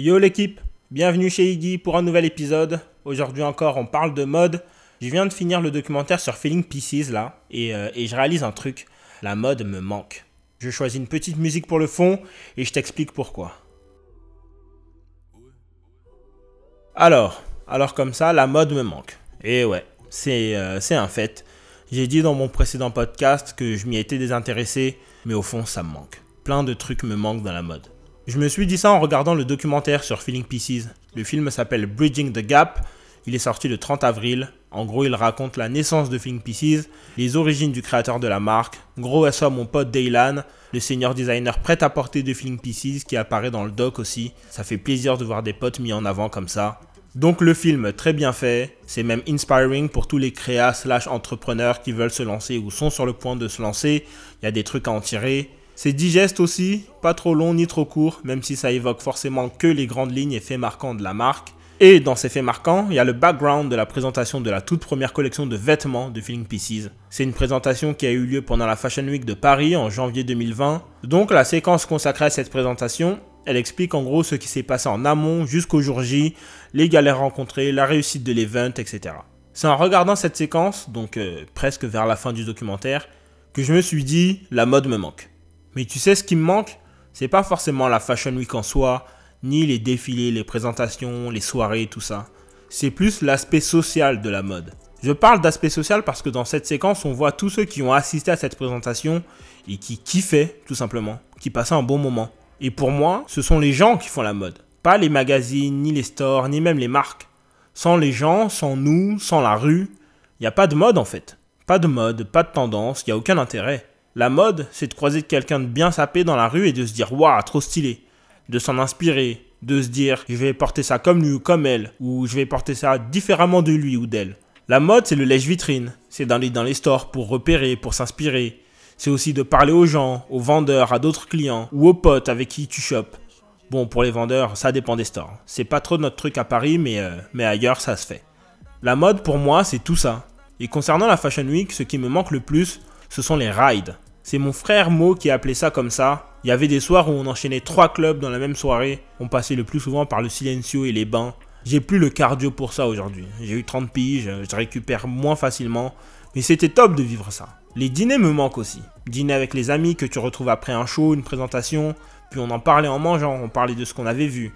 Yo l'équipe, bienvenue chez Iggy pour un nouvel épisode. Aujourd'hui encore, on parle de mode. Je viens de finir le documentaire sur Feeling Pieces là, et, euh, et je réalise un truc. La mode me manque. Je choisis une petite musique pour le fond et je t'explique pourquoi. Alors, alors comme ça, la mode me manque. Et ouais, c'est euh, c'est un fait. J'ai dit dans mon précédent podcast que je m'y étais désintéressé, mais au fond, ça me manque. Plein de trucs me manquent dans la mode. Je me suis dit ça en regardant le documentaire sur Feeling Pieces. Le film s'appelle Bridging the Gap. Il est sorti le 30 avril. En gros, il raconte la naissance de Feeling Pieces, les origines du créateur de la marque. Gros SO mon pote Daylan, le senior designer prêt à porter de Feeling Pieces qui apparaît dans le doc aussi. Ça fait plaisir de voir des potes mis en avant comme ça. Donc le film, très bien fait, c'est même inspiring pour tous les créas slash entrepreneurs qui veulent se lancer ou sont sur le point de se lancer. Il y a des trucs à en tirer. C'est digeste aussi, pas trop long ni trop court, même si ça évoque forcément que les grandes lignes et faits marquants de la marque. Et dans ces faits marquants, il y a le background de la présentation de la toute première collection de vêtements de Feeling Pieces. C'est une présentation qui a eu lieu pendant la Fashion Week de Paris en janvier 2020. Donc la séquence consacrée à cette présentation, elle explique en gros ce qui s'est passé en amont jusqu'au jour J, les galères rencontrées, la réussite de l'event, etc. C'est en regardant cette séquence, donc euh, presque vers la fin du documentaire, que je me suis dit la mode me manque. Mais tu sais ce qui me manque? C'est pas forcément la Fashion Week en soi, ni les défilés, les présentations, les soirées, tout ça. C'est plus l'aspect social de la mode. Je parle d'aspect social parce que dans cette séquence, on voit tous ceux qui ont assisté à cette présentation et qui kiffaient, tout simplement, qui passaient un bon moment. Et pour moi, ce sont les gens qui font la mode. Pas les magazines, ni les stores, ni même les marques. Sans les gens, sans nous, sans la rue, il n'y a pas de mode en fait. Pas de mode, pas de tendance, il n'y a aucun intérêt. La mode, c'est de croiser quelqu'un de bien sapé dans la rue et de se dire Waouh, trop stylé de s'en inspirer, de se dire je vais porter ça comme lui ou comme elle, ou je vais porter ça différemment de lui ou d'elle. La mode, c'est le lèche-vitrine. C'est d'aller dans les stores pour repérer, pour s'inspirer. C'est aussi de parler aux gens, aux vendeurs, à d'autres clients, ou aux potes avec qui tu chopes. Bon, pour les vendeurs, ça dépend des stores. C'est pas trop notre truc à Paris, mais, euh, mais ailleurs, ça se fait. La mode, pour moi, c'est tout ça. Et concernant la Fashion Week, ce qui me manque le plus, ce sont les rides. C'est mon frère Mo qui a appelé ça comme ça, il y avait des soirs où on enchaînait trois clubs dans la même soirée. On passait le plus souvent par le silencio et les bains. J'ai plus le cardio pour ça aujourd'hui. J'ai eu 30 piges, je récupère moins facilement. Mais c'était top de vivre ça. Les dîners me manquent aussi. Dîner avec les amis que tu retrouves après un show, une présentation, puis on en parlait en mangeant, on parlait de ce qu'on avait vu.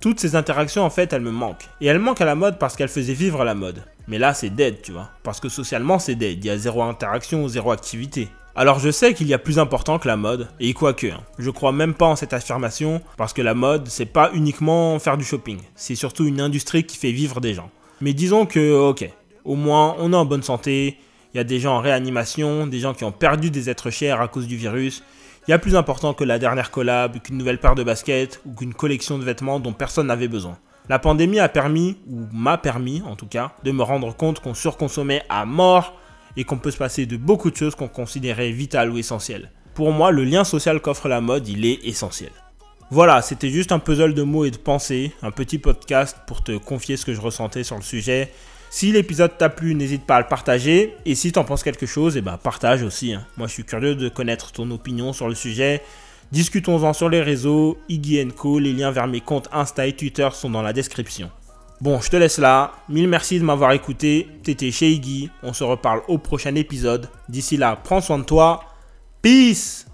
Toutes ces interactions, en fait, elles me manquent. Et elles manquent à la mode parce qu'elles faisaient vivre la mode. Mais là, c'est dead, tu vois. Parce que socialement, c'est dead. Il y a zéro interaction, zéro activité. Alors je sais qu'il y a plus important que la mode, et quoique, hein, je crois même pas en cette affirmation, parce que la mode, c'est pas uniquement faire du shopping, c'est surtout une industrie qui fait vivre des gens. Mais disons que, ok, au moins on est en bonne santé, il y a des gens en réanimation, des gens qui ont perdu des êtres chers à cause du virus, il y a plus important que la dernière collab, qu'une nouvelle paire de baskets, ou qu'une collection de vêtements dont personne n'avait besoin. La pandémie a permis, ou m'a permis en tout cas, de me rendre compte qu'on surconsommait à mort et qu'on peut se passer de beaucoup de choses qu'on considérait vitales ou essentielles. Pour moi, le lien social qu'offre la mode, il est essentiel. Voilà, c'était juste un puzzle de mots et de pensées, un petit podcast pour te confier ce que je ressentais sur le sujet. Si l'épisode t'a plu, n'hésite pas à le partager. Et si t'en penses quelque chose, eh ben partage aussi. Hein. Moi, je suis curieux de connaître ton opinion sur le sujet. Discutons-en sur les réseaux, Iggy Co. Les liens vers mes comptes Insta et Twitter sont dans la description. Bon, je te laisse là. Mille merci de m'avoir écouté. T'étais chez Iggy. On se reparle au prochain épisode. D'ici là, prends soin de toi. Peace